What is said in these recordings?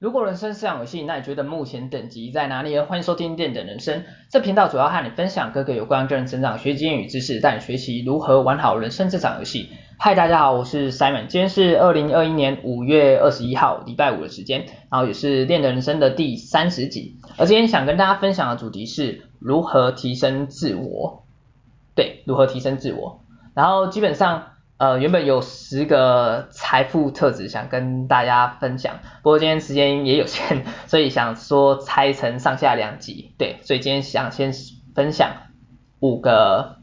如果人生是场游戏，那你觉得目前等级在哪里呢？欢迎收听电等人生，这频道主要和你分享各个有关个人成长、学习经验与知识，带你学习如何玩好人生这场游戏。嗨，大家好，我是 Simon，今天是二零二一年五月二十一号，礼拜五的时间，然后也是电等人生的第三十集。而今天想跟大家分享的主题是如何提升自我，对，如何提升自我。然后基本上。呃，原本有十个财富特质想跟大家分享，不过今天时间也有限，所以想说拆成上下两集，对，所以今天想先分享五个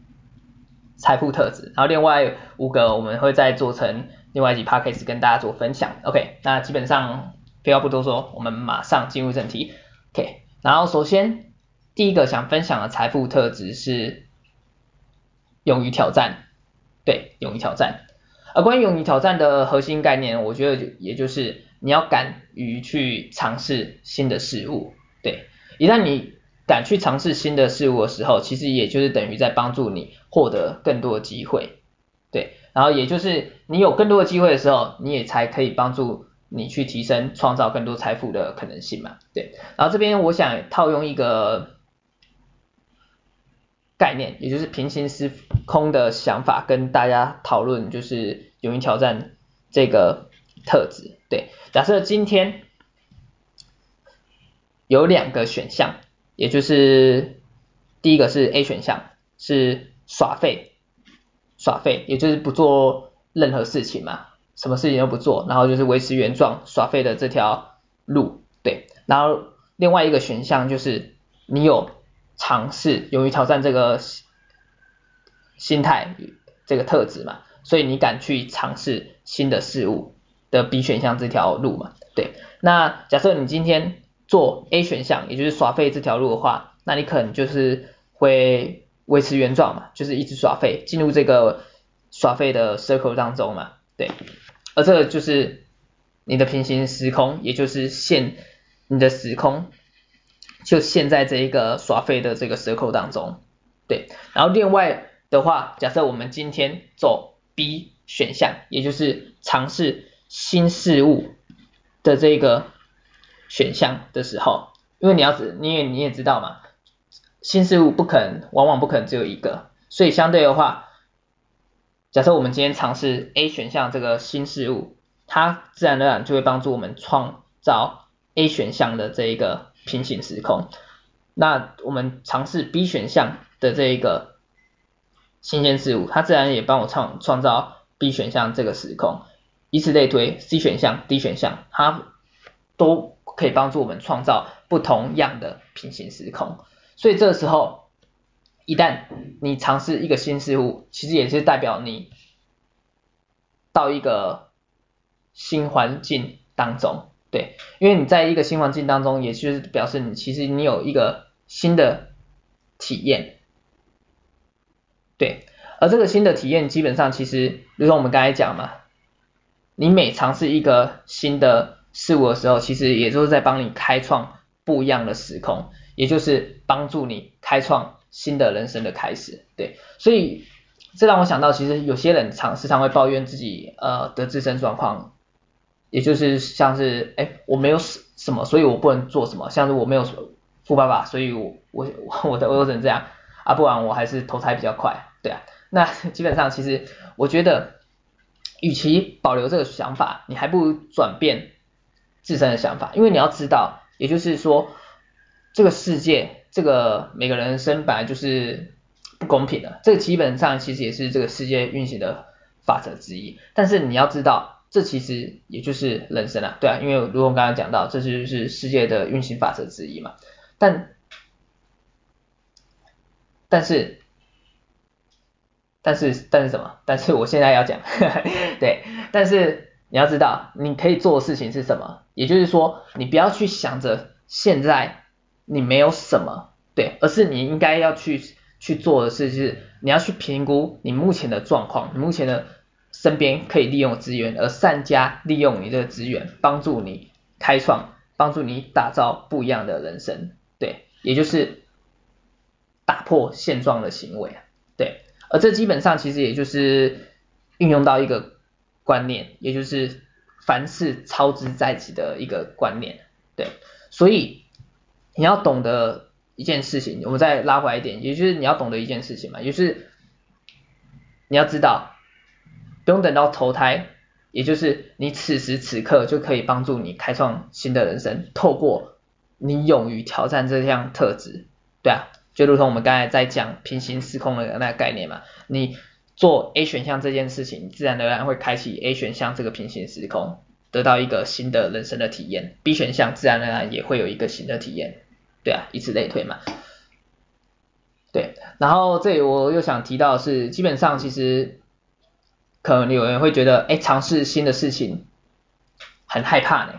财富特质，然后另外五个我们会再做成另外一集 podcast 跟大家做分享，OK，那基本上废话不多说，我们马上进入正题，OK，然后首先第一个想分享的财富特质是勇于挑战。对，勇于挑战。而关于勇于挑战的核心概念，我觉得也就是你要敢于去尝试新的事物。对，一旦你敢去尝试新的事物的时候，其实也就是等于在帮助你获得更多的机会。对，然后也就是你有更多的机会的时候，你也才可以帮助你去提升、创造更多财富的可能性嘛。对，然后这边我想套用一个。概念，也就是平行时空的想法，跟大家讨论就是勇于挑战这个特质。对，假设今天有两个选项，也就是第一个是 A 选项，是耍废，耍废，也就是不做任何事情嘛，什么事情都不做，然后就是维持原状，耍废的这条路。对，然后另外一个选项就是你有。尝试勇于挑战这个心态这个特质嘛，所以你敢去尝试新的事物的 B 选项这条路嘛，对。那假设你今天做 A 选项，也就是耍废这条路的话，那你可能就是会维持原状嘛，就是一直耍废，进入这个耍废的 circle 当中嘛，对。而这个就是你的平行时空，也就是现你的时空。就陷在这一个耍废的这个 circle 当中，对。然后另外的话，假设我们今天走 B 选项，也就是尝试新事物的这个选项的时候，因为你要知，你也你也知道嘛，新事物不可能，往往不可能只有一个，所以相对的话，假设我们今天尝试 A 选项这个新事物，它自然而然就会帮助我们创造 A 选项的这一个。平行时空，那我们尝试 B 选项的这一个新鲜事物，它自然也帮我创创造 B 选项这个时空，以此类推，C 选项、D 选项，它都可以帮助我们创造不同样的平行时空。所以这个时候，一旦你尝试一个新事物，其实也是代表你到一个新环境当中。对，因为你在一个新环境当中，也就是表示你其实你有一个新的体验，对，而这个新的体验基本上其实，比如说我们刚才讲嘛，你每尝试一个新的事物的时候，其实也就是在帮你开创不一样的时空，也就是帮助你开创新的人生的开始，对，所以这让我想到，其实有些人常时常会抱怨自己呃的自身状况。也就是像是，哎，我没有什什么，所以我不能做什么。像是我没有富爸爸，所以我我我的我只能这样啊，不然我还是投胎比较快，对啊。那基本上其实我觉得，与其保留这个想法，你还不如转变自身的想法，因为你要知道，也就是说，这个世界，这个每个人生本来就是不公平的，这个基本上其实也是这个世界运行的法则之一。但是你要知道。这其实也就是人生啊，对啊，因为如果我刚刚讲到，这就是世界的运行法则之一嘛。但但是但是但是什么？但是我现在要讲，对，但是你要知道，你可以做的事情是什么？也就是说，你不要去想着现在你没有什么，对，而是你应该要去去做的事，就是你要去评估你目前的状况，你目前的。身边可以利用资源，而善加利用你的资源，帮助你开创，帮助你打造不一样的人生，对，也就是打破现状的行为，对，而这基本上其实也就是运用到一个观念，也就是凡事操之在己的一个观念，对，所以你要懂得一件事情，我们再拉回来一点，也就是你要懂得一件事情嘛，也就是你要知道，不用等到投胎，也就是你此时此刻就可以帮助你开创新的人生，透过你勇于挑战这项特质，对啊，就如同我们刚才在讲平行时空的那个概念嘛，你。做 A 选项这件事情，自然而然会开启 A 选项这个平行时空，得到一个新的人生的体验。B 选项自然而然也会有一个新的体验，对啊，以此类推嘛。对，然后这里我又想提到的是，基本上其实可能有人会觉得，哎，尝试新的事情很害怕呢，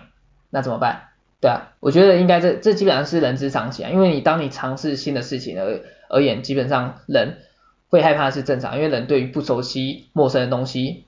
那怎么办？对啊，我觉得应该这这基本上是人之常情啊，因为你当你尝试新的事情而而言，基本上人。会害怕是正常，因为人对于不熟悉、陌生的东西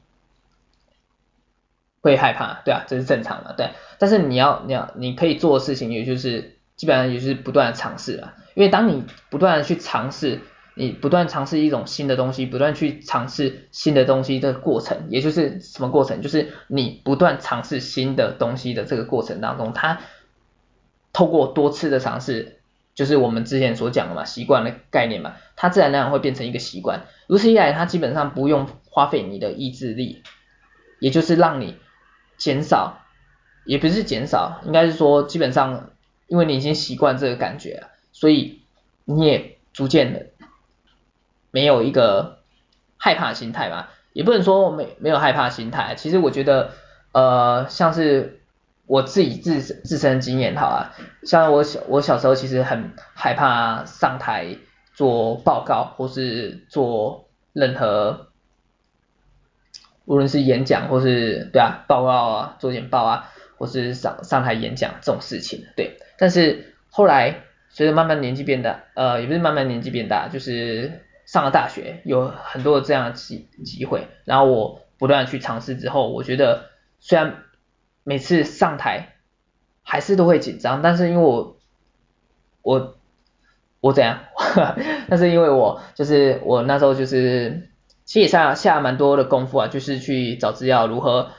会害怕，对啊，这是正常的，对。但是你要、你要、你可以做的事情，也就是基本上也就是不断的尝试啊，因为当你不断的去尝试，你不断尝试一种新的东西，不断去尝试新的东西的过程，也就是什么过程？就是你不断尝试新的东西的这个过程当中，它透过多次的尝试。就是我们之前所讲的嘛，习惯的概念嘛，它自然而然会变成一个习惯。如此一来，它基本上不用花费你的意志力，也就是让你减少，也不是减少，应该是说基本上，因为你已经习惯这个感觉了，所以你也逐渐的没有一个害怕心态吧，也不能说没没有害怕心态。其实我觉得，呃，像是。我自己自自身经验好啊，像我小我小时候其实很害怕上台做报告或是做任何，无论是演讲或是对啊报告啊做简报啊或是上上台演讲这种事情，对。但是后来随着慢慢年纪变大，呃也不是慢慢年纪变大，就是上了大学有很多这样的机机会，然后我不断去尝试之后，我觉得虽然。每次上台还是都会紧张，但是因为我我我怎样？但是因为我就是我那时候就是其实下下蛮多的功夫啊，就是去找资料如何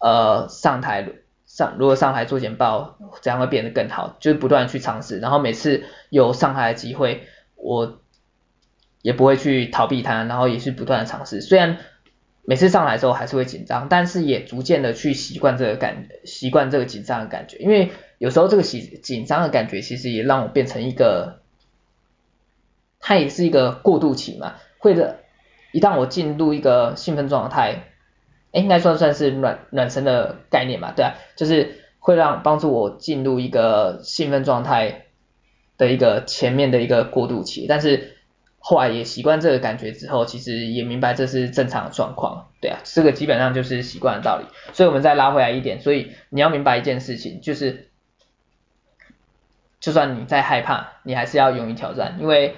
呃上台上如何上台做简报，这样会变得更好，就是不断去尝试，然后每次有上台的机会，我也不会去逃避它，然后也是不断的尝试，虽然。每次上来之后还是会紧张，但是也逐渐的去习惯这个感，习惯这个紧张的感觉。因为有时候这个紧紧张的感觉，其实也让我变成一个，它也是一个过渡期嘛。会的，一旦我进入一个兴奋状态，哎，应该算算是暖暖身的概念嘛，对啊，就是会让帮助我进入一个兴奋状态的一个前面的一个过渡期，但是。后来也习惯这个感觉之后，其实也明白这是正常的状况，对啊，这个基本上就是习惯的道理。所以我们再拉回来一点，所以你要明白一件事情，就是就算你再害怕，你还是要勇于挑战，因为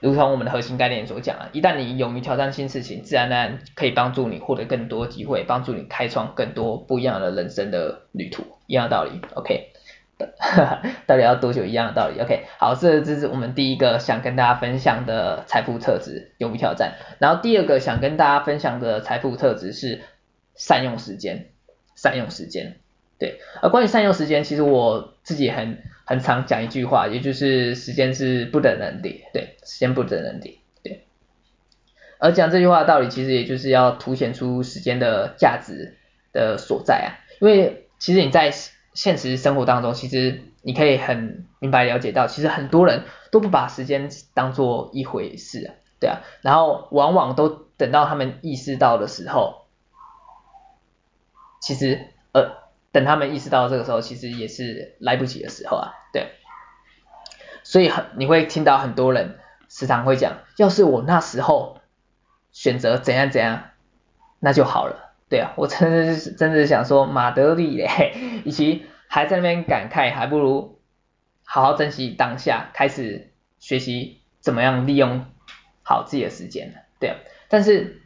如同我们的核心概念所讲啊，一旦你勇于挑战新事情，自然而然可以帮助你获得更多机会，帮助你开创更多不一样的人生的旅途，一样的道理，OK。到底要多久一样的道理？OK，好，这这是我们第一个想跟大家分享的财富特质，勇于挑战。然后第二个想跟大家分享的财富特质是善用时间，善用时间。对，而关于善用时间，其实我自己很很常讲一句话，也就是时间是不等人的，对，时间不等人的，对。而讲这句话的道理，其实也就是要凸显出时间的价值的所在啊，因为其实你在。现实生活当中，其实你可以很明白了解到，其实很多人都不把时间当做一回事，对啊，然后往往都等到他们意识到的时候，其实呃，等他们意识到这个时候，其实也是来不及的时候啊，对，所以很你会听到很多人时常会讲，要是我那时候选择怎样怎样，那就好了。对啊，我真的是真的是想说马德里嘞，与其还在那边感慨，还不如好好珍惜当下，开始学习怎么样利用好自己的时间。对啊，但是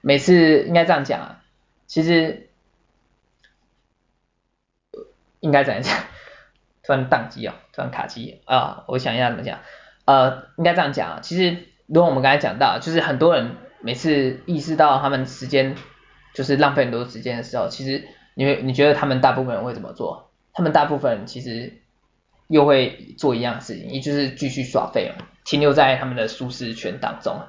每次应该这样讲啊，其实应该怎样讲？突然宕机哦，突然卡机啊，我想一下怎么讲？呃，应该这样讲啊，其实如果我们刚才讲到，就是很多人。每次意识到他们时间就是浪费很多时间的时候，其实你会你觉得他们大部分人会怎么做？他们大部分人其实又会做一样的事情，也就是继续耍废了，停留在他们的舒适圈当中。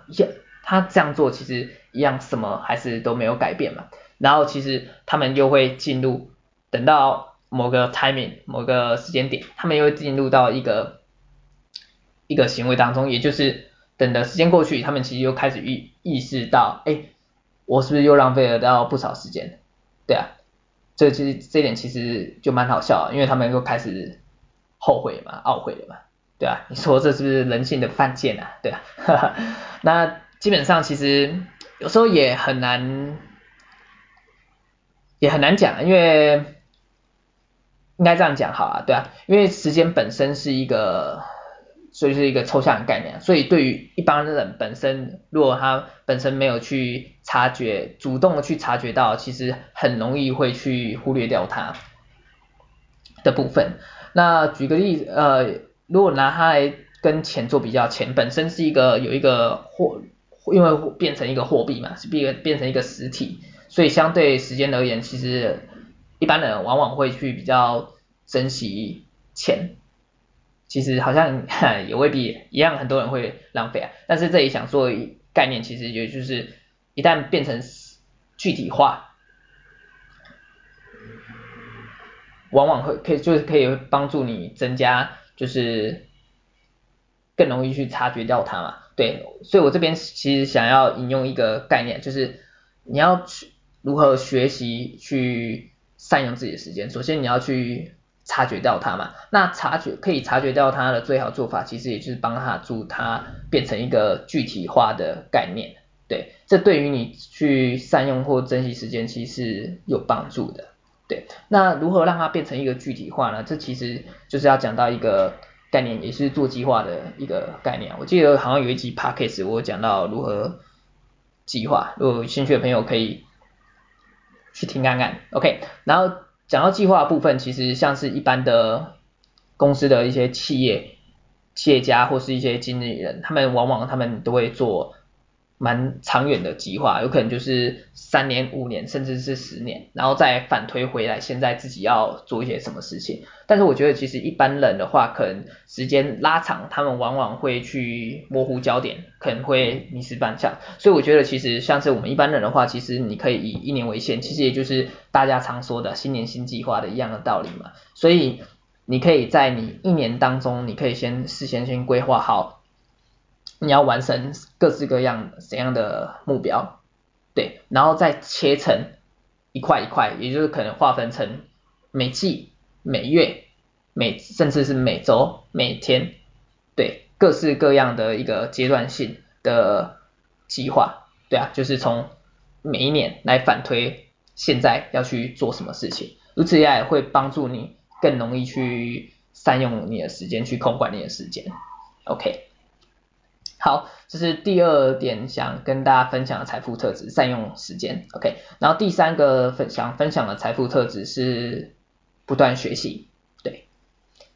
他这样做其实一样什么还是都没有改变嘛。然后其实他们又会进入，等到某个 timing 某个时间点，他们又会进入到一个一个行为当中，也就是等的时间过去，他们其实又开始意意识到，哎。我是不是又浪费了到不少时间？对啊，这其实这点其实就蛮好笑，因为他们又开始后悔嘛、懊悔了嘛，对啊，你说这是不是人性的犯贱啊？对啊，那基本上其实有时候也很难，也很难讲，因为应该这样讲好啊，对啊，因为时间本身是一个。所以是一个抽象的概念，所以对于一般人本身，如果他本身没有去察觉，主动的去察觉到，其实很容易会去忽略掉它的部分。那举个例子，呃，如果拿它来跟钱做比较，钱本身是一个有一个货，因为变成一个货币嘛，是变变成一个实体，所以相对时间而言，其实一般人往往会去比较珍惜钱。其实好像 也未必一样，很多人会浪费啊。但是这里想说的概念，其实也就是一旦变成具体化，往往会可以就是可以帮助你增加，就是更容易去察觉到它嘛。对，所以我这边其实想要引用一个概念，就是你要去如何学习去善用自己的时间。首先你要去。察觉到它嘛，那察觉可以察觉到它的最好做法，其实也就是帮它助它变成一个具体化的概念，对，这对于你去善用或珍惜时间，其实是有帮助的，对。那如何让它变成一个具体化呢？这其实就是要讲到一个概念，也是做计划的一个概念。我记得好像有一集 podcast 我讲到如何计划，如果有兴趣的朋友可以去听看看，OK，然后。讲到计划部分，其实像是一般的公司的一些企业企业家或是一些经理人，他们往往他们都会做。蛮长远的计划，有可能就是三年、五年，甚至是十年，然后再反推回来，现在自己要做一些什么事情。但是我觉得其实一般人的话，可能时间拉长，他们往往会去模糊焦点，可能会迷失方向。所以我觉得其实像是我们一般人的话，其实你可以以一年为限，其实也就是大家常说的新年新计划的一样的道理嘛。所以你可以在你一年当中，你可以先事先先规划好。你要完成各式各样怎样的目标，对，然后再切成一块一块，也就是可能划分成每季、每月、每甚至是每周、每天，对，各式各样的一个阶段性的计划，对啊，就是从每一年来反推现在要去做什么事情，如此一来会帮助你更容易去善用你的时间，去控管你的时间，OK。好，这是第二点想跟大家分享的财富特质，善用时间，OK。然后第三个分享分享的财富特质是不断学习，对，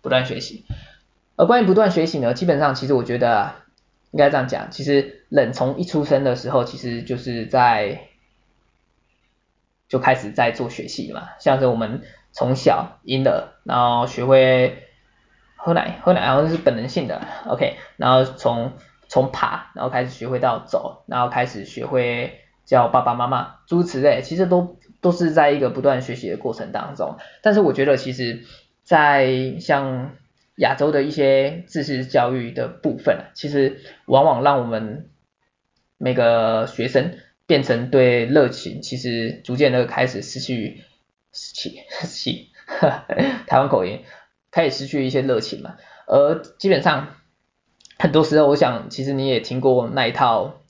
不断学习。而关于不断学习呢，基本上其实我觉得，应该这样讲，其实人从一出生的时候，其实就是在就开始在做学习嘛，像是我们从小婴儿，然后学会喝奶，喝奶好像是本能性的，OK，然后从从爬，然后开始学会到走，然后开始学会叫爸爸妈妈，诸如此类，其实都都是在一个不断学习的过程当中。但是我觉得，其实，在像亚洲的一些知识教育的部分，其实往往让我们每个学生变成对热情，其实逐渐的开始失去，失去，失去，台湾口音，开始失去一些热情嘛，而基本上。很多时候，我想其实你也听过那一套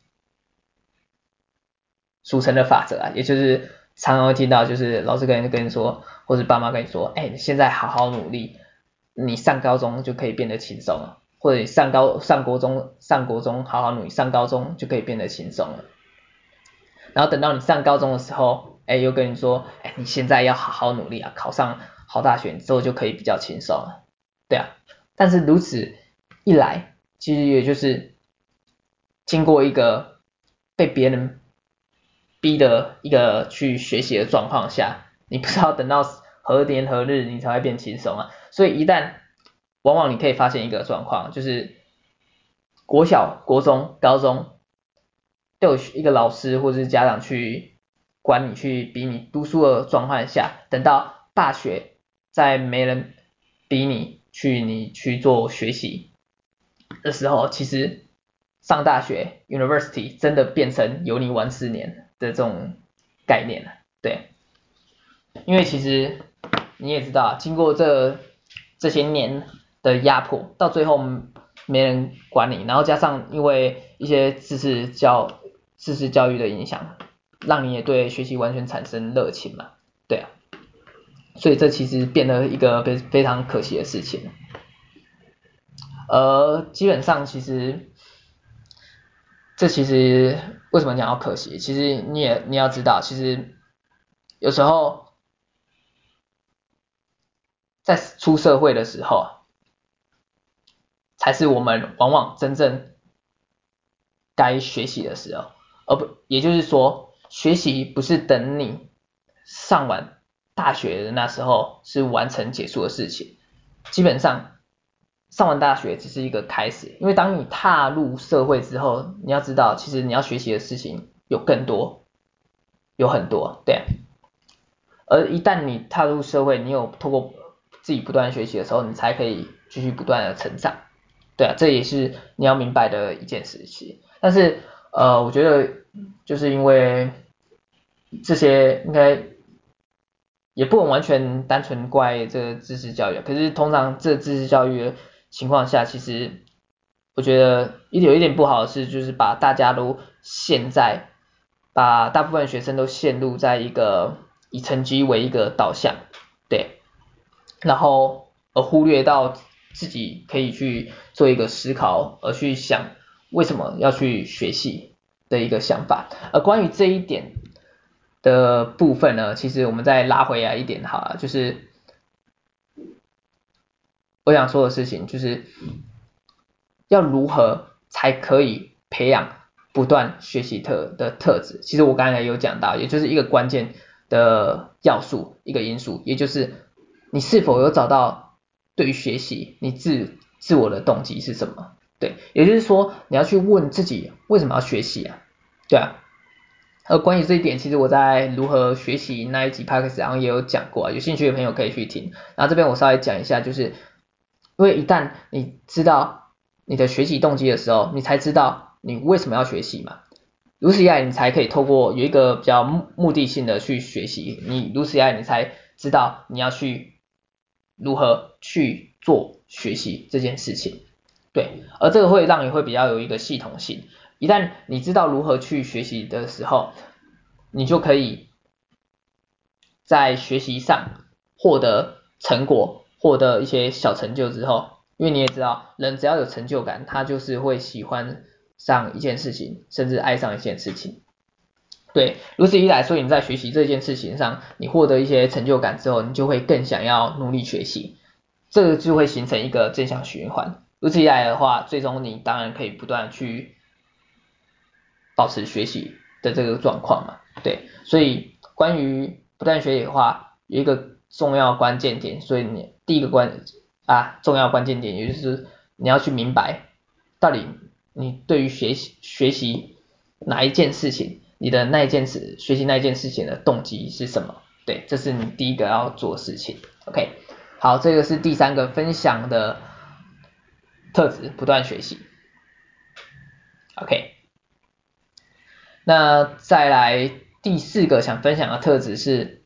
俗称的法则啊，也就是常常会听到，就是老师跟跟你说，或者爸妈跟你说，哎，你现在好好努力，你上高中就可以变得轻松了，或者你上高上国中上国中好好努力，上高中就可以变得轻松了。然后等到你上高中的时候，哎，又跟你说，哎，你现在要好好努力啊，考上好大学之后就可以比较轻松了，对啊。但是如此一来，其实也就是经过一个被别人逼的一个去学习的状况下，你不知道等到何年何日你才会变轻松啊。所以一旦往往你可以发现一个状况，就是国小、国中、高中都有一个老师或者是家长去管你、去逼你读书的状况下，等到大学再没人逼你去你去做学习的时候，其实上大学 University 真的变成有你玩四年的这种概念了，对，因为其实你也知道，经过这这些年。的压迫，到最后没人管你，然后加上因为一些知识教知识教育的影响，让你也对学习完全产生热情嘛，对啊，所以这其实变得一个非非常可惜的事情。而基本上其实，这其实为什么讲要可惜？其实你也你要知道，其实有时候在出社会的时候。才是我们往往真正该学习的时候，而不，也就是说，学习不是等你上完大学的那时候是完成结束的事情。基本上，上完大学只是一个开始，因为当你踏入社会之后，你要知道，其实你要学习的事情有更多，有很多，对。而一旦你踏入社会，你有透过自己不断学习的时候，你才可以继续不断的成长。对啊，这也是你要明白的一件事情。但是，呃，我觉得就是因为这些应该也不能完全单纯怪这个知识教育。可是，通常这知识教育情况下，其实我觉得一有一点不好的是，就是把大家都陷在，把大部分学生都陷入在一个以成绩为一个导向，对，然后而忽略到。自己可以去做一个思考，而去想为什么要去学习的一个想法。而关于这一点的部分呢，其实我们再拉回来一点好了，就是我想说的事情，就是要如何才可以培养不断学习特的特质。其实我刚才有讲到，也就是一个关键的要素，一个因素，也就是你是否有找到。对于学习，你自自我的动机是什么？对，也就是说，你要去问自己为什么要学习啊？对啊。而关于这一点，其实我在如何学习那一集 podcast 上也有讲过啊，有兴趣的朋友可以去听。然后这边我稍微讲一下，就是因为一旦你知道你的学习动机的时候，你才知道你为什么要学习嘛。如此一来，你才可以透过有一个比较目的性的去学习。你如此一来，你才知道你要去。如何去做学习这件事情，对，而这个会让你会比较有一个系统性。一旦你知道如何去学习的时候，你就可以在学习上获得成果，获得一些小成就之后，因为你也知道，人只要有成就感，他就是会喜欢上一件事情，甚至爱上一件事情。对，如此一来，所以你在学习这件事情上，你获得一些成就感之后，你就会更想要努力学习，这个就会形成一个正向循环。如此一来的话，最终你当然可以不断去保持学习的这个状况嘛。对，所以关于不断学习的话，一个重要关键点，所以你第一个关啊重要关键点，也就是你要去明白，到底你对于学习学习哪一件事情。你的那一件事，学习那一件事情的动机是什么？对，这是你第一个要做事情。OK，好，这个是第三个分享的特质，不断学习。OK，那再来第四个想分享的特质是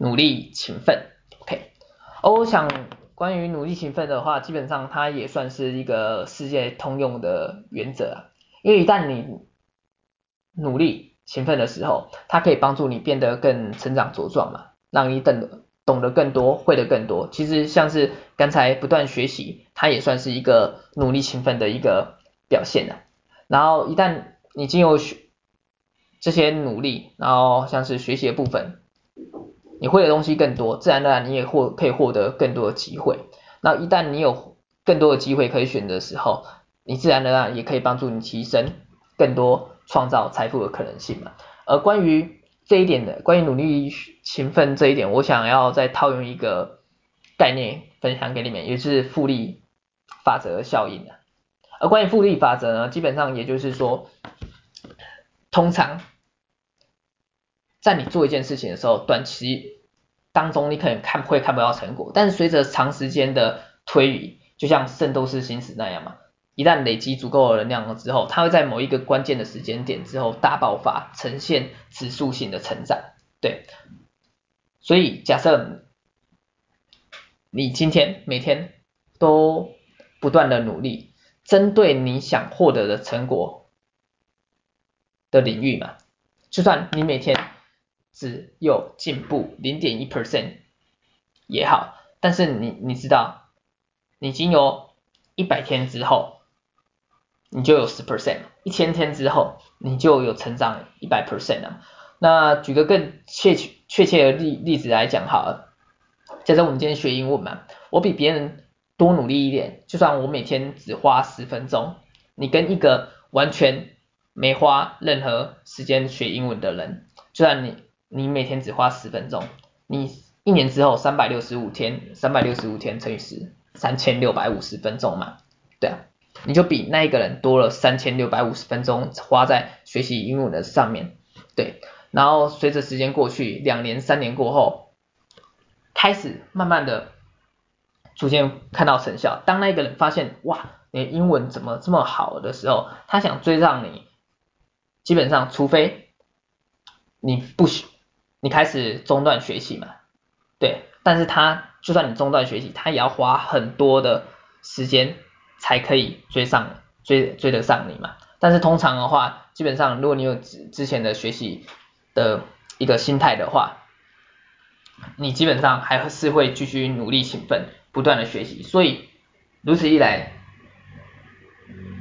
努力勤奋。OK，而我想关于努力勤奋的话，基本上它也算是一个世界通用的原则啊，因为一旦你努力勤奋的时候，它可以帮助你变得更成长茁壮嘛，让你懂懂得更多，会得更多。其实像是刚才不断学习，它也算是一个努力勤奋的一个表现的。然后一旦你经由学这些努力，然后像是学习的部分，你会的东西更多，自然而然你也获可以获得更多的机会。那一旦你有更多的机会可以选择的时候，你自然而然也可以帮助你提升更多。创造财富的可能性嘛，而关于这一点的，关于努力勤奋这一点，我想要再套用一个概念分享给你们，也就是复利法则效应的。而关于复利法则呢，基本上也就是说，通常在你做一件事情的时候，短期当中你可能看会看不到成果，但是随着长时间的推移，就像圣斗士星矢那样嘛。一旦累积足够的能量了之后，它会在某一个关键的时间点之后大爆发，呈现指数性的成长。对，所以假设你今天每天都不断的努力，针对你想获得的成果的领域嘛，就算你每天只有进步零点一 percent 也好，但是你你知道，你经有一百天之后。你就有十 percent，一千天之后你就有成长一百 percent 了。那举个更确切确切的例例子来讲好了，假设我们今天学英文嘛，我比别人多努力一点，就算我每天只花十分钟，你跟一个完全没花任何时间学英文的人，就算你你每天只花十分钟，你一年之后三百六十五天，三百六十五天乘以十，三千六百五十分钟嘛，对啊。你就比那一个人多了三千六百五十分钟花在学习英文的上面，对，然后随着时间过去，两年、三年过后，开始慢慢的逐渐看到成效。当那个人发现，哇，你英文怎么这么好的时候，他想追上你，基本上除非你不学，你开始中断学习嘛，对，但是他就算你中断学习，他也要花很多的时间。才可以追上追追得上你嘛，但是通常的话，基本上如果你有之之前的学习的一个心态的话，你基本上还是会继续努力勤奋，不断的学习，所以如此一来，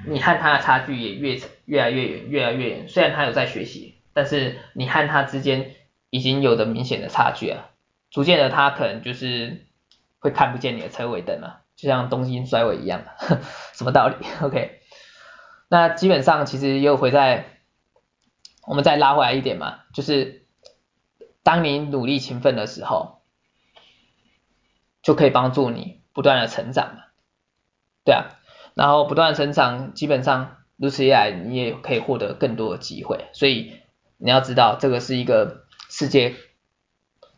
你和他的差距也越越来越远，越来越远。虽然他有在学习，但是你和他之间已经有的明显的差距了，逐渐的他可能就是会看不见你的车尾灯了。就像东京衰尾一样，什么道理？OK，那基本上其实又回在，我们再拉回来一点嘛，就是当你努力勤奋的时候，就可以帮助你不断的成长嘛，对啊，然后不断成长，基本上如此一来，你也可以获得更多的机会，所以你要知道这个是一个世界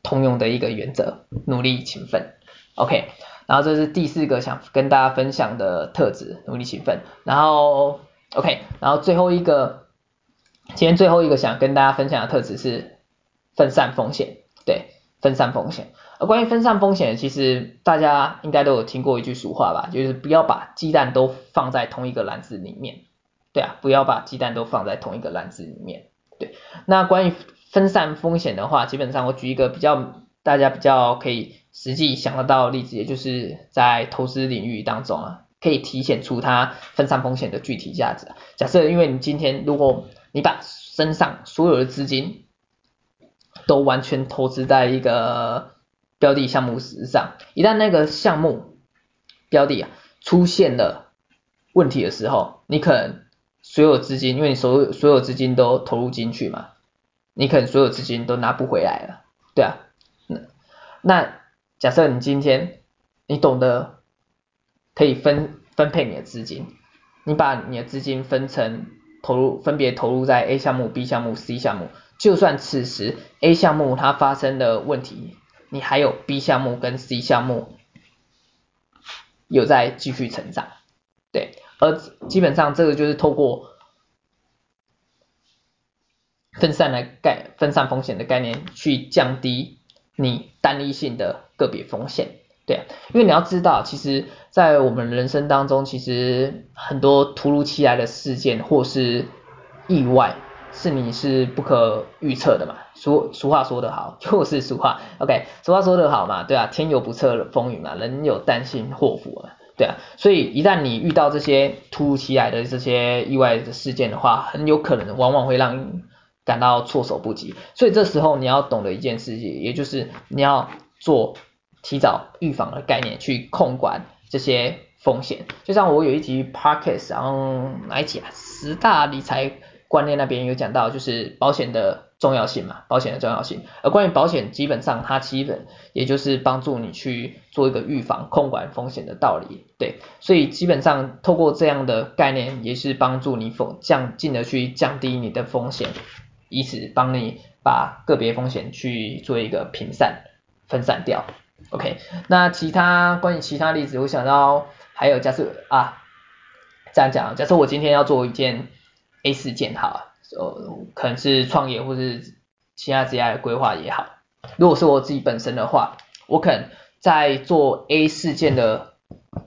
通用的一个原则，努力勤奋，OK。然后这是第四个想跟大家分享的特质，努力勤奋。然后，OK，然后最后一个，今天最后一个想跟大家分享的特质是分散风险，对，分散风险。而关于分散风险，其实大家应该都有听过一句俗话吧，就是不要把鸡蛋都放在同一个篮子里面，对啊，不要把鸡蛋都放在同一个篮子里面，对。那关于分散风险的话，基本上我举一个比较大家比较可以。实际想得到的例子，也就是在投资领域当中啊，可以体现出它分散风险的具体价值。假设因为你今天如果你把身上所有的资金都完全投资在一个标的项目之上，一旦那个项目标的啊出现了问题的时候，你可能所有资金，因为你所有所有资金都投入进去嘛，你可能所有资金都拿不回来了，对啊，那那。假设你今天你懂得可以分分配你的资金，你把你的资金分成投入，分别投入在 A 项目、B 项目、C 项目，就算此时 A 项目它发生的问题，你还有 B 项目跟 C 项目有在继续成长，对，而基本上这个就是透过分散的概分散风险的概念去降低你单一性的个别风险，对啊，因为你要知道，其实，在我们人生当中，其实很多突如其来的事件或是意外，是你是不可预测的嘛。俗俗话说得好，就是俗话，OK，俗话说得好嘛，对啊，天有不测风云嘛，人有旦夕祸福嘛，对啊，所以一旦你遇到这些突如其来的这些意外的事件的话，很有可能往往会让感到措手不及。所以这时候你要懂得一件事情，也就是你要做。提早预防的概念去控管这些风险，就像我有一集 podcast，然后哪一集啊？十大理财观念那边有讲到，就是保险的重要性嘛，保险的重要性。而关于保险，基本上它基本也就是帮助你去做一个预防、控管风险的道理，对。所以基本上透过这样的概念，也是帮助你风降进而去降低你的风险，以此帮你把个别风险去做一个平散、分散掉。OK，那其他关于其他例子，我想到还有假设啊，这样讲，假设我今天要做一件 A 事件哈。呃，可能是创业或是其他职业的规划也好。如果是我自己本身的话，我可能在做 A 事件的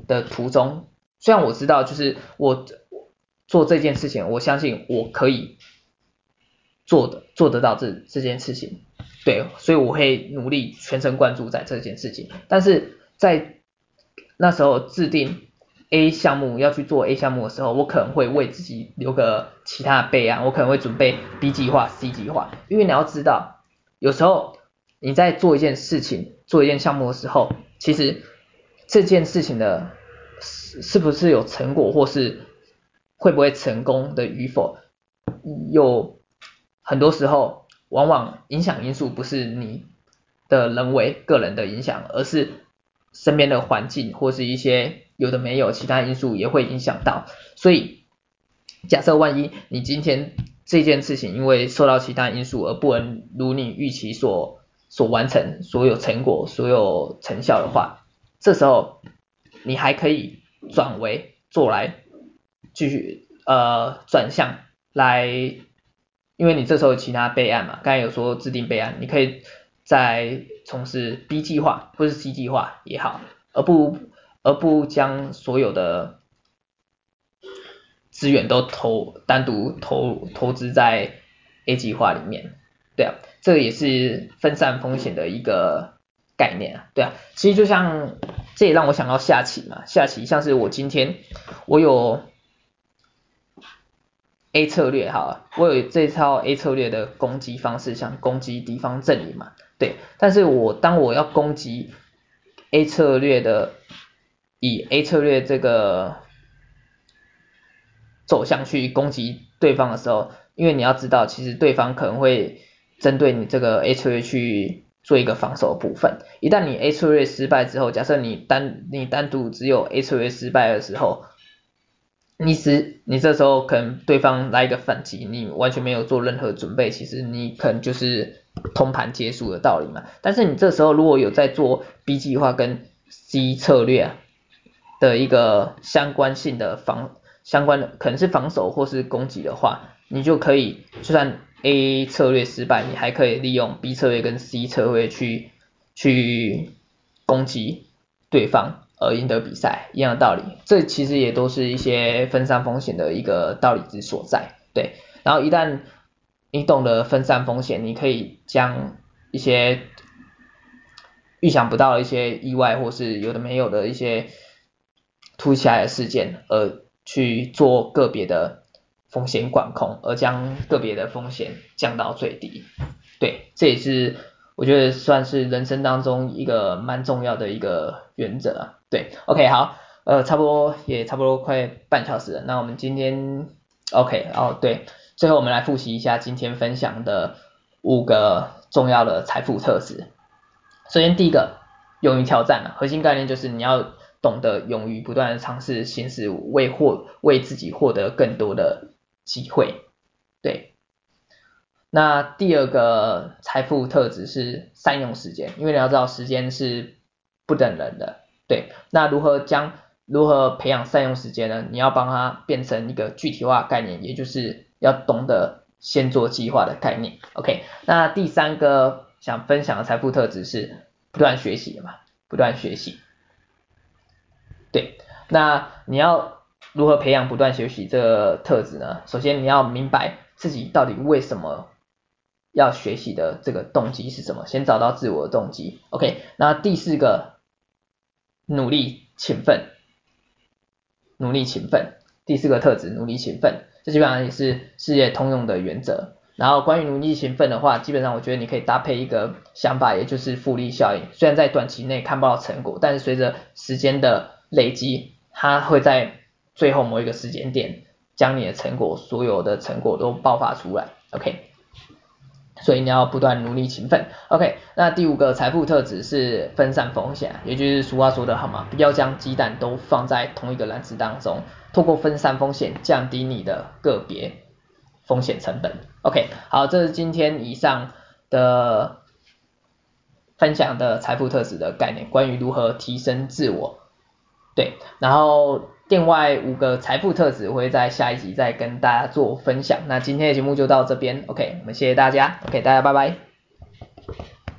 的途中，虽然我知道就是我做这件事情，我相信我可以做的做得到这这件事情，对，所以我会努力全神贯注在这件事情。但是在那时候制定。A 项目要去做 A 项目的时候，我可能会为自己留个其他的备案，我可能会准备 B 计划、C 计划，因为你要知道，有时候你在做一件事情、做一件项目的时候，其实这件事情的是是不是有成果，或是会不会成功的与否，有很多时候往往影响因素不是你的人为个人的影响，而是身边的环境或是一些。有的没有，其他因素也会影响到，所以假设万一你今天这件事情因为受到其他因素而不能如你预期所所完成所有成果、所有成效的话，这时候你还可以转为做来继续呃转向来，因为你这时候有其他备案嘛，刚才有说制定备案，你可以再从事 B 计划或是 C 计划也好，而不。而不将所有的资源都投单独投投资在 A 计划里面，对啊，这也是分散风险的一个概念啊，对啊，其实就像这也让我想到下棋嘛，下棋像是我今天我有 A 策略哈，我有这套 A 策略的攻击方式，像攻击敌方阵营嘛，对，但是我当我要攻击 A 策略的以 A 策略这个走向去攻击对方的时候，因为你要知道，其实对方可能会针对你这个 A 策略去做一个防守部分。一旦你 A 策略失败之后，假设你单你单独只有 A 策略失败的时候，你是你这时候可能对方来一个反击，你完全没有做任何准备，其实你可能就是通盘结束的道理嘛。但是你这时候如果有在做 B 计划跟 C 策略。的一个相关性的防相关的可能是防守或是攻击的话，你就可以就算 A 策略失败，你还可以利用 B 策略跟 C 策略去去攻击对方而赢得比赛，一样的道理。这其实也都是一些分散风险的一个道理之所在，对。然后一旦你懂得分散风险，你可以将一些预想不到的一些意外或是有的没有的一些。突起来的事件，而去做个别的风险管控，而将个别的风险降到最低。对，这也是我觉得算是人生当中一个蛮重要的一个原则啊。对，OK，好，呃，差不多也差不多快半小时了，那我们今天 OK，哦，对，最后我们来复习一下今天分享的五个重要的财富特质。首先第一个，勇于挑战，核心概念就是你要。懂得勇于不断的尝试新事物，为获为自己获得更多的机会。对，那第二个财富特质是善用时间，因为你要知道时间是不等人的。对，那如何将如何培养善用时间呢？你要帮它变成一个具体化概念，也就是要懂得先做计划的概念。OK，那第三个想分享的财富特质是不断学习嘛，不断学习。对，那你要如何培养不断学习这个特质呢？首先你要明白自己到底为什么要学习的这个动机是什么，先找到自我的动机。OK，那第四个，努力勤奋，努力勤奋，第四个特质，努力勤奋，这基本上也是世界通用的原则。然后关于努力勤奋的话，基本上我觉得你可以搭配一个想法，也就是复利效应。虽然在短期内看不到成果，但是随着时间的累积，它会在最后某一个时间点，将你的成果，所有的成果都爆发出来。OK，所以你要不断努力勤奋。OK，那第五个财富特质是分散风险，也就是俗话说的好嘛，不要将鸡蛋都放在同一个篮子当中，透过分散风险降低你的个别风险成本。OK，好，这是今天以上的分享的财富特质的概念，关于如何提升自我。对，然后另外五个财富特质我会在下一集再跟大家做分享。那今天的节目就到这边，OK，我们谢谢大家，OK，大家拜拜。